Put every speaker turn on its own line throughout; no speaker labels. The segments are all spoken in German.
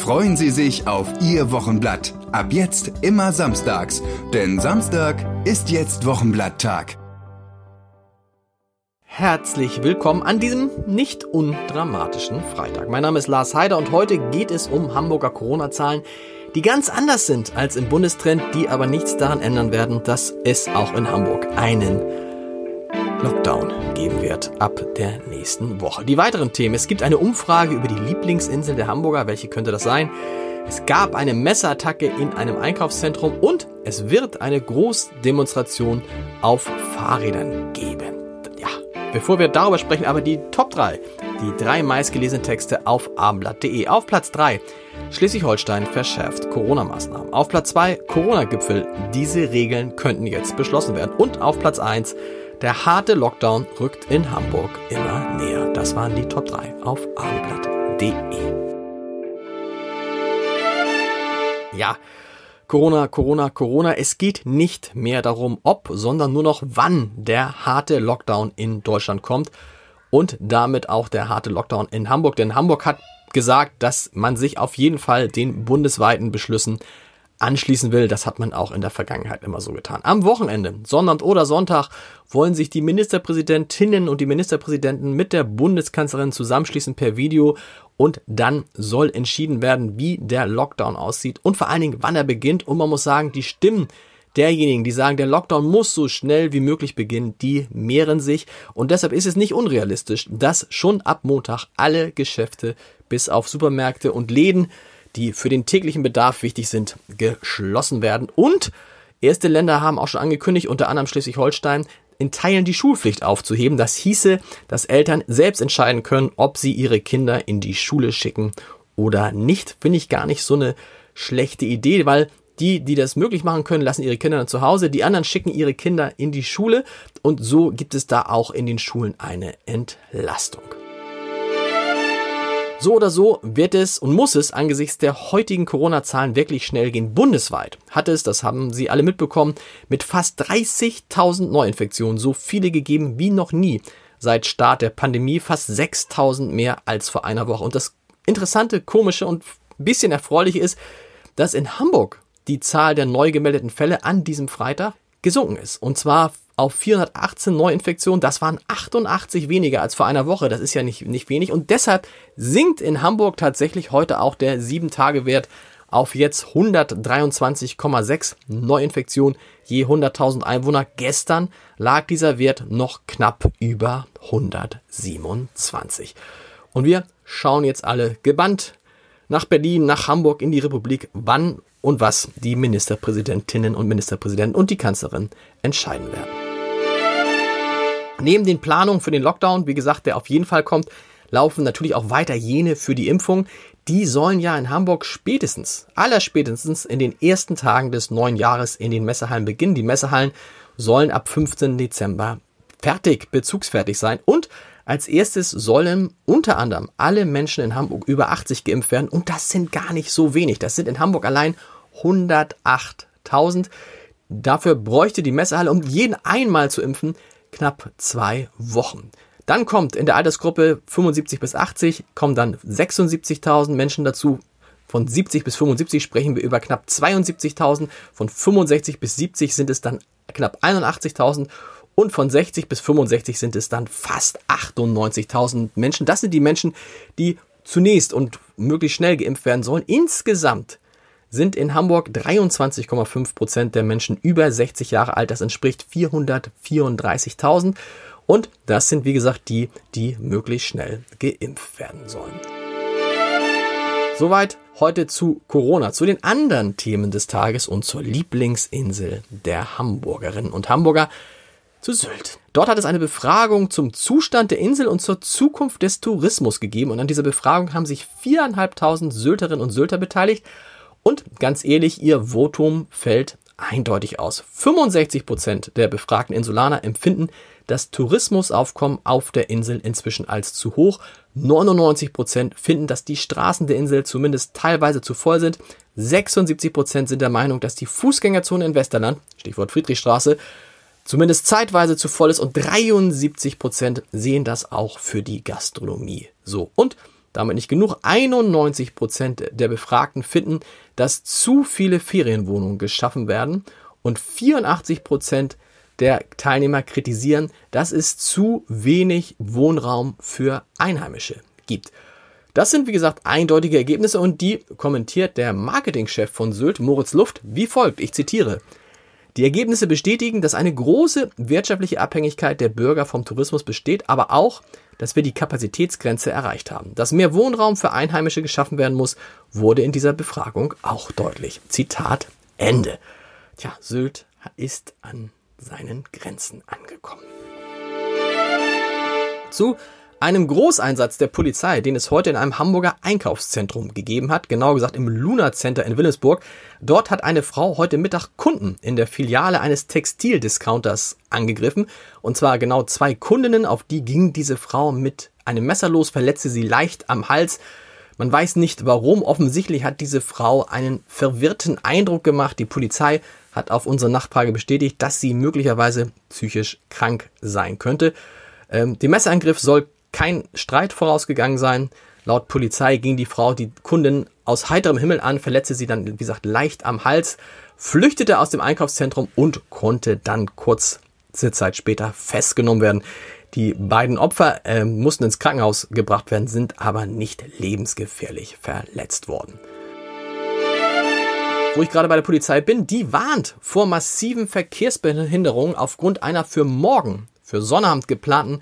Freuen Sie sich auf Ihr Wochenblatt. Ab jetzt immer samstags, denn Samstag ist jetzt Wochenblatttag.
Herzlich willkommen an diesem nicht undramatischen Freitag. Mein Name ist Lars Heider und heute geht es um Hamburger Corona-Zahlen, die ganz anders sind als im Bundestrend, die aber nichts daran ändern werden, dass es auch in Hamburg einen Lockdown geben wird ab der nächsten Woche. Die weiteren Themen. Es gibt eine Umfrage über die Lieblingsinsel der Hamburger. Welche könnte das sein? Es gab eine Messerattacke in einem Einkaufszentrum und es wird eine Großdemonstration auf Fahrrädern geben. Ja, bevor wir darüber sprechen, aber die Top 3. Die drei meistgelesenen Texte auf abendblatt.de. Auf Platz 3 Schleswig-Holstein verschärft Corona-Maßnahmen. Auf Platz 2 Corona-Gipfel. Diese Regeln könnten jetzt beschlossen werden. Und auf Platz 1 der harte Lockdown rückt in Hamburg immer näher. Das waren die Top 3 auf abendblatt.de. Ja, Corona, Corona, Corona. Es geht nicht mehr darum, ob, sondern nur noch wann der harte Lockdown in Deutschland kommt und damit auch der harte Lockdown in Hamburg. Denn Hamburg hat gesagt, dass man sich auf jeden Fall den bundesweiten Beschlüssen anschließen will. Das hat man auch in der Vergangenheit immer so getan. Am Wochenende, Sonntag oder Sonntag, wollen sich die Ministerpräsidentinnen und die Ministerpräsidenten mit der Bundeskanzlerin zusammenschließen per Video und dann soll entschieden werden, wie der Lockdown aussieht und vor allen Dingen, wann er beginnt. Und man muss sagen, die Stimmen derjenigen, die sagen, der Lockdown muss so schnell wie möglich beginnen, die mehren sich. Und deshalb ist es nicht unrealistisch, dass schon ab Montag alle Geschäfte bis auf Supermärkte und Läden die für den täglichen Bedarf wichtig sind, geschlossen werden. Und erste Länder haben auch schon angekündigt, unter anderem Schleswig-Holstein, in Teilen die Schulpflicht aufzuheben. Das hieße, dass Eltern selbst entscheiden können, ob sie ihre Kinder in die Schule schicken oder nicht. Finde ich gar nicht so eine schlechte Idee, weil die, die das möglich machen können, lassen ihre Kinder dann zu Hause. Die anderen schicken ihre Kinder in die Schule. Und so gibt es da auch in den Schulen eine Entlastung. So oder so wird es und muss es angesichts der heutigen Corona-Zahlen wirklich schnell gehen. Bundesweit hat es, das haben Sie alle mitbekommen, mit fast 30.000 Neuinfektionen so viele gegeben wie noch nie seit Start der Pandemie, fast 6.000 mehr als vor einer Woche. Und das Interessante, komische und bisschen erfreuliche ist, dass in Hamburg die Zahl der neu gemeldeten Fälle an diesem Freitag gesunken ist. Und zwar auf 418 Neuinfektionen. Das waren 88 weniger als vor einer Woche. Das ist ja nicht, nicht wenig. Und deshalb sinkt in Hamburg tatsächlich heute auch der 7-Tage-Wert auf jetzt 123,6 Neuinfektionen je 100.000 Einwohner. Gestern lag dieser Wert noch knapp über 127. Und wir schauen jetzt alle gebannt nach Berlin, nach Hamburg, in die Republik, wann und was die Ministerpräsidentinnen und Ministerpräsidenten und die Kanzlerin entscheiden werden. Neben den Planungen für den Lockdown, wie gesagt, der auf jeden Fall kommt, laufen natürlich auch weiter jene für die Impfung. Die sollen ja in Hamburg spätestens, allerspätestens in den ersten Tagen des neuen Jahres in den Messehallen beginnen. Die Messehallen sollen ab 15. Dezember fertig, bezugsfertig sein. Und als erstes sollen unter anderem alle Menschen in Hamburg über 80 geimpft werden. Und das sind gar nicht so wenig. Das sind in Hamburg allein 108.000. Dafür bräuchte die Messehalle, um jeden einmal zu impfen, knapp zwei Wochen. Dann kommt in der Altersgruppe 75 bis 80 kommen dann 76.000 Menschen dazu. Von 70 bis 75 sprechen wir über knapp 72.000. Von 65 bis 70 sind es dann knapp 81.000. Und von 60 bis 65 sind es dann fast 98.000 Menschen. Das sind die Menschen, die zunächst und möglichst schnell geimpft werden sollen. Insgesamt sind in Hamburg 23,5 Prozent der Menschen über 60 Jahre alt. Das entspricht 434.000. Und das sind, wie gesagt, die, die möglichst schnell geimpft werden sollen. Soweit heute zu Corona, zu den anderen Themen des Tages und zur Lieblingsinsel der Hamburgerinnen und Hamburger zu Sylt. Dort hat es eine Befragung zum Zustand der Insel und zur Zukunft des Tourismus gegeben und an dieser Befragung haben sich viereinhalbtausend Sylterinnen und Sylter beteiligt Und ganz ehrlich, ihr Votum fällt eindeutig aus. 65 Prozent der befragten Insulaner empfinden das Tourismusaufkommen auf der Insel inzwischen als zu hoch. 99 Prozent finden, dass die Straßen der Insel zumindest teilweise zu voll sind. 76 Prozent sind der Meinung, dass die Fußgängerzone in Westerland, Stichwort Friedrichstraße, zumindest zeitweise zu voll ist und 73 Prozent sehen das auch für die Gastronomie so. Und damit nicht genug, 91 Prozent der Befragten finden, dass zu viele Ferienwohnungen geschaffen werden und 84 Prozent der Teilnehmer kritisieren, dass es zu wenig Wohnraum für Einheimische gibt. Das sind, wie gesagt, eindeutige Ergebnisse und die kommentiert der Marketingchef von Sylt, Moritz Luft, wie folgt. Ich zitiere. Die Ergebnisse bestätigen, dass eine große wirtschaftliche Abhängigkeit der Bürger vom Tourismus besteht, aber auch, dass wir die Kapazitätsgrenze erreicht haben. Dass mehr Wohnraum für Einheimische geschaffen werden muss, wurde in dieser Befragung auch deutlich. Zitat Ende. Tja, Sylt ist an seinen Grenzen angekommen. Zu einem Großeinsatz der Polizei, den es heute in einem Hamburger Einkaufszentrum gegeben hat, genauer gesagt im Luna Center in Wilhelmsburg. Dort hat eine Frau heute Mittag Kunden in der Filiale eines Textildiscounters angegriffen. Und zwar genau zwei Kundinnen, auf die ging diese Frau mit einem Messer los, verletzte sie leicht am Hals. Man weiß nicht warum. Offensichtlich hat diese Frau einen verwirrten Eindruck gemacht. Die Polizei hat auf unsere Nachfrage bestätigt, dass sie möglicherweise psychisch krank sein könnte. Ähm, dem Messerangriff soll kein Streit vorausgegangen sein. Laut Polizei ging die Frau die Kundin aus heiterem Himmel an, verletzte sie dann, wie gesagt, leicht am Hals, flüchtete aus dem Einkaufszentrum und konnte dann kurze Zeit später festgenommen werden. Die beiden Opfer äh, mussten ins Krankenhaus gebracht werden, sind aber nicht lebensgefährlich verletzt worden. Wo ich gerade bei der Polizei bin, die warnt vor massiven Verkehrsbehinderungen aufgrund einer für morgen, für Sonnabend geplanten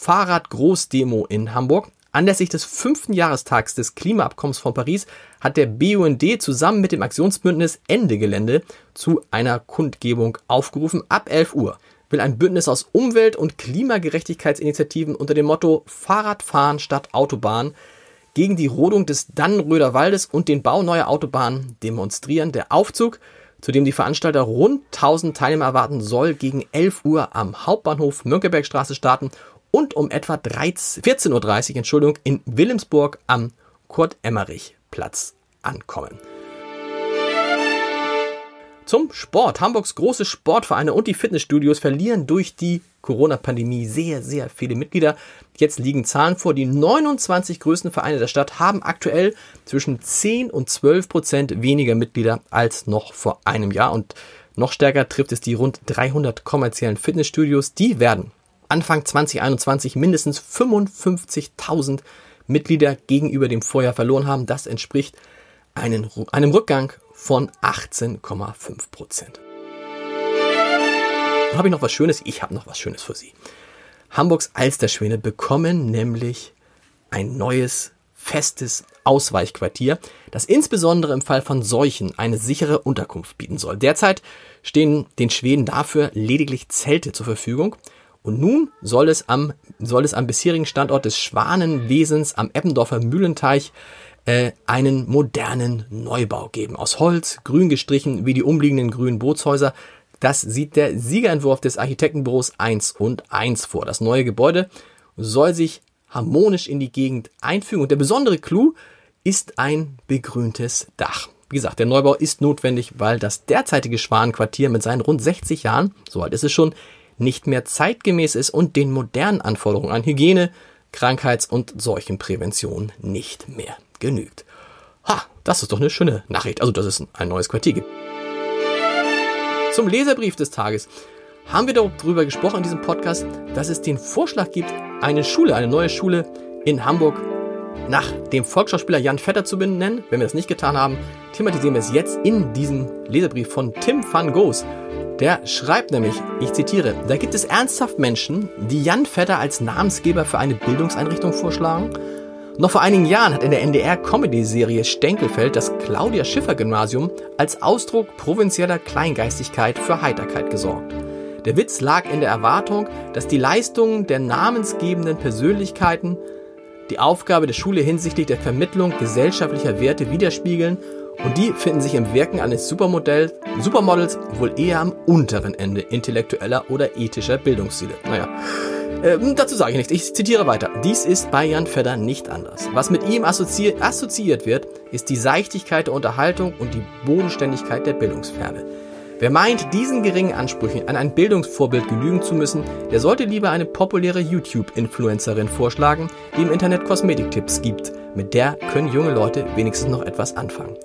Fahrradgroßdemo in Hamburg. Anlässlich des fünften Jahrestags des Klimaabkommens von Paris hat der BUND zusammen mit dem Aktionsbündnis Ende Gelände zu einer Kundgebung aufgerufen. Ab 11 Uhr will ein Bündnis aus Umwelt- und Klimagerechtigkeitsinitiativen unter dem Motto Fahrradfahren statt Autobahn gegen die Rodung des Dannenröder Waldes und den Bau neuer Autobahnen demonstrieren. Der Aufzug, zu dem die Veranstalter rund 1000 Teilnehmer erwarten, soll gegen 11 Uhr am Hauptbahnhof Mönckebergstraße starten und um etwa 14.30 Uhr Entschuldigung, in Wilhelmsburg am Kurt-Emmerich-Platz ankommen. Zum Sport. Hamburgs große Sportvereine und die Fitnessstudios verlieren durch die Corona-Pandemie sehr, sehr viele Mitglieder. Jetzt liegen Zahlen vor. Die 29 größten Vereine der Stadt haben aktuell zwischen 10 und 12 Prozent weniger Mitglieder als noch vor einem Jahr. Und noch stärker trifft es die rund 300 kommerziellen Fitnessstudios. Die werden Anfang 2021 mindestens 55.000 Mitglieder gegenüber dem Vorjahr verloren haben. Das entspricht einen, einem Rückgang von 18,5 Prozent. Habe ich noch was Schönes? Ich habe noch was Schönes für Sie. Hamburgs Alsterschwäne bekommen nämlich ein neues festes Ausweichquartier, das insbesondere im Fall von Seuchen eine sichere Unterkunft bieten soll. Derzeit stehen den Schweden dafür lediglich Zelte zur Verfügung und nun soll es am, soll es am bisherigen Standort des Schwanenwesens am Eppendorfer Mühlenteich äh, einen modernen Neubau geben. Aus Holz, grün gestrichen wie die umliegenden grünen Bootshäuser. Das sieht der Siegerentwurf des Architektenbüros 1 und 1 vor. Das neue Gebäude soll sich harmonisch in die Gegend einfügen und der besondere Clou ist ein begrüntes Dach. Wie gesagt, der Neubau ist notwendig, weil das derzeitige Schwanenquartier mit seinen rund 60 Jahren, so alt ist es schon, nicht mehr zeitgemäß ist und den modernen Anforderungen an Hygiene, Krankheits- und Seuchenprävention nicht mehr genügt. Ha, das ist doch eine schöne Nachricht. Also, dass es ein neues Quartier gibt. Zum Leserbrief des Tages haben wir darüber gesprochen in diesem Podcast, dass es den Vorschlag gibt, eine Schule, eine neue Schule in Hamburg nach dem Volksschauspieler Jan Vetter zu benennen. Wenn wir das nicht getan haben, thematisieren wir es jetzt in diesem Leserbrief von Tim van Goes. Der schreibt nämlich, ich zitiere, da gibt es ernsthaft Menschen, die Jan Vetter als Namensgeber für eine Bildungseinrichtung vorschlagen. Noch vor einigen Jahren hat in der NDR-Comedy-Serie Stenkelfeld das Claudia Schiffer Gymnasium als Ausdruck provinzieller Kleingeistigkeit für Heiterkeit gesorgt. Der Witz lag in der Erwartung, dass die Leistungen der namensgebenden Persönlichkeiten die Aufgabe der Schule hinsichtlich der Vermittlung gesellschaftlicher Werte widerspiegeln Und die finden sich im Wirken eines Supermodell, Supermodels wohl eher am unteren Ende intellektueller oder ethischer Bildungsziele. Naja, ähm, dazu sage ich nichts. Ich zitiere weiter. Dies ist bei Jan Fedder nicht anders. Was mit ihm assozi assoziiert wird, ist die Seichtigkeit der Unterhaltung und die Bodenständigkeit der Bildungsferne. Wer meint, diesen geringen Ansprüchen an ein Bildungsvorbild genügen zu müssen, der sollte lieber eine populäre YouTube-Influencerin vorschlagen, die im Internet Kosmetiktipps gibt. Mit der können junge Leute wenigstens noch etwas anfangen.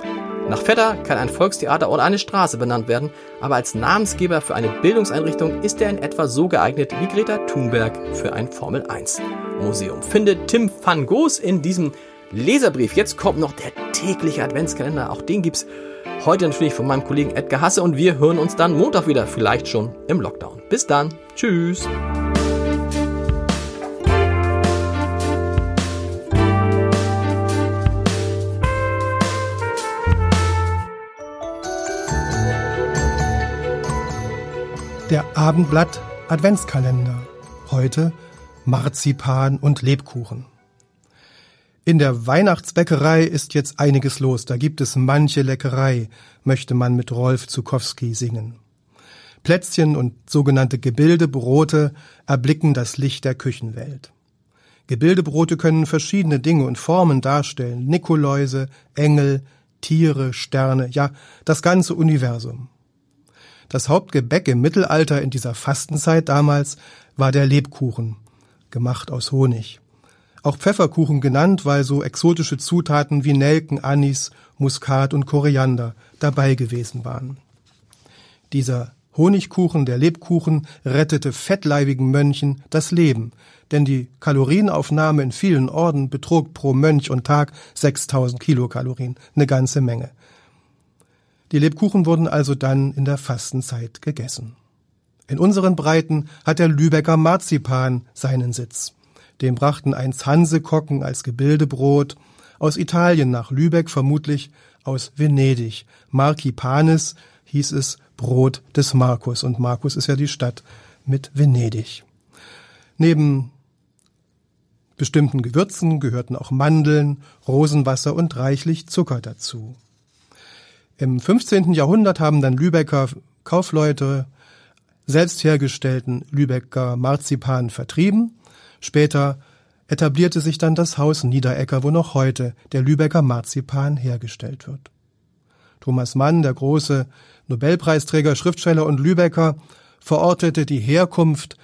Nach Vetter kann ein Volkstheater oder eine Straße benannt werden, aber als Namensgeber für eine Bildungseinrichtung ist er in etwa so geeignet wie Greta Thunberg für ein Formel 1 Museum. Findet Tim van Goos in diesem Leserbrief. Jetzt kommt noch der tägliche Adventskalender. Auch den gibt's heute natürlich von meinem Kollegen Edgar Hasse und wir hören uns dann Montag wieder, vielleicht schon im Lockdown. Bis dann. Tschüss.
Der Abendblatt Adventskalender. Heute Marzipan und Lebkuchen. In der Weihnachtsbäckerei ist jetzt einiges los. Da gibt es manche Leckerei, möchte man mit Rolf Zukowski singen. Plätzchen und sogenannte Gebildebrote erblicken das Licht der Küchenwelt. Gebildebrote können verschiedene Dinge und Formen darstellen. Nikoläuse, Engel, Tiere, Sterne, ja, das ganze Universum. Das Hauptgebäck im Mittelalter in dieser Fastenzeit damals war der Lebkuchen, gemacht aus Honig. Auch Pfefferkuchen genannt, weil so exotische Zutaten wie Nelken, Anis, Muskat und Koriander dabei gewesen waren. Dieser Honigkuchen, der Lebkuchen, rettete fettleibigen Mönchen das Leben, denn die Kalorienaufnahme in vielen Orden betrug pro Mönch und Tag 6000 Kilokalorien, eine ganze Menge. Die Lebkuchen wurden also dann in der Fastenzeit gegessen. In unseren Breiten hat der Lübecker Marzipan seinen Sitz. Dem brachten einst Hansekocken als Gebildebrot aus Italien nach Lübeck, vermutlich aus Venedig. Markipanis hieß es Brot des Markus und Markus ist ja die Stadt mit Venedig. Neben bestimmten Gewürzen gehörten auch Mandeln, Rosenwasser und reichlich Zucker dazu. Im 15. Jahrhundert haben dann Lübecker Kaufleute selbst hergestellten Lübecker Marzipan vertrieben. Später etablierte sich dann das Haus Niederecker, wo noch heute der Lübecker Marzipan hergestellt wird. Thomas Mann, der große Nobelpreisträger, Schriftsteller und Lübecker, verortete die Herkunft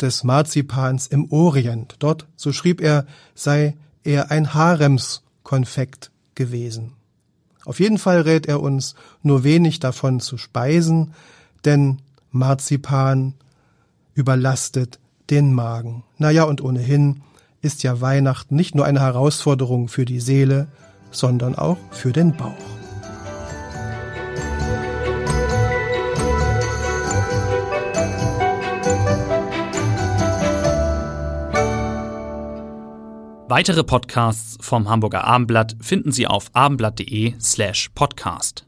des Marzipans im Orient. Dort, so schrieb er, sei er ein Haremskonfekt gewesen. Auf jeden Fall rät er uns, nur wenig davon zu speisen, denn Marzipan überlastet den Magen. Naja, und ohnehin ist ja Weihnachten nicht nur eine Herausforderung für die Seele, sondern auch für den Bauch.
Weitere Podcasts vom Hamburger Abendblatt finden Sie auf abendblatt.de slash podcast.